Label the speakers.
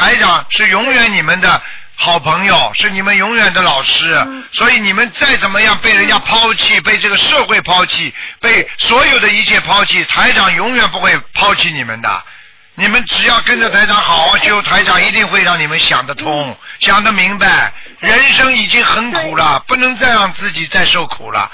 Speaker 1: 台长是永远你们的好朋友是你们永远的老师所以你们再怎么样被人家抛弃被这个社会抛弃被所有的一切抛弃台长永远不会抛弃你们的。你们只要跟着台长好好修台长一定会让你们想得通想得明白人生已经很苦了不能再让自己再受苦了。